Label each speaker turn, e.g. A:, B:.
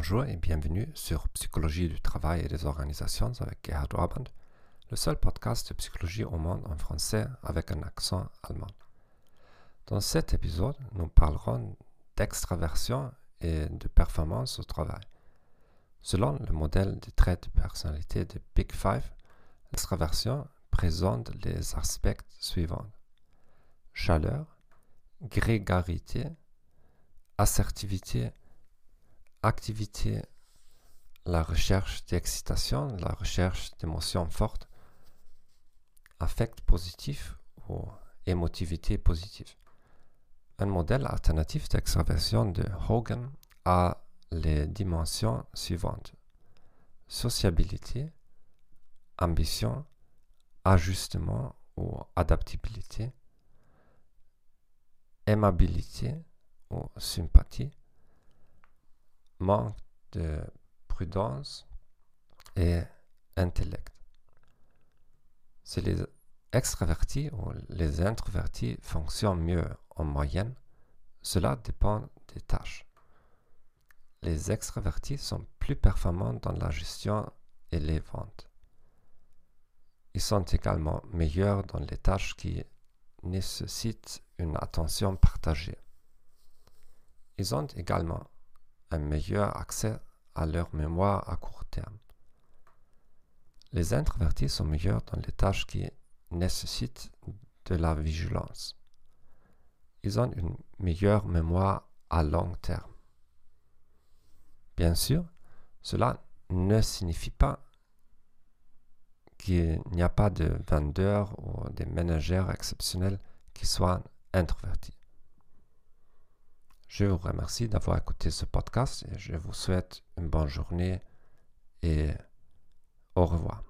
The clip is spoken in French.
A: Bonjour et bienvenue sur Psychologie du travail et des organisations avec Gerhard Orband, le seul podcast de psychologie au monde en français avec un accent allemand. Dans cet épisode, nous parlerons d'extraversion et de performance au travail. Selon le modèle des traits de personnalité de Big Five, l'extraversion présente les aspects suivants chaleur, grégarité, assertivité, activité, la recherche d'excitation, la recherche d'émotions fortes, affect positif ou émotivité positive. Un modèle alternatif d'extraversion de Hogan a les dimensions suivantes. Sociabilité, ambition, ajustement ou adaptabilité, aimabilité ou sympathie, manque de prudence et intellect. Si les extravertis ou les introvertis fonctionnent mieux en moyenne, cela dépend des tâches. Les extravertis sont plus performants dans la gestion et les ventes. Ils sont également meilleurs dans les tâches qui nécessitent une attention partagée. Ils ont également un meilleur accès à leur mémoire à court terme. Les introvertis sont meilleurs dans les tâches qui nécessitent de la vigilance. Ils ont une meilleure mémoire à long terme. Bien sûr, cela ne signifie pas qu'il n'y a pas de vendeurs ou de managers exceptionnels qui soient introvertis. Je vous remercie d'avoir écouté ce podcast et je vous souhaite une bonne journée et au revoir.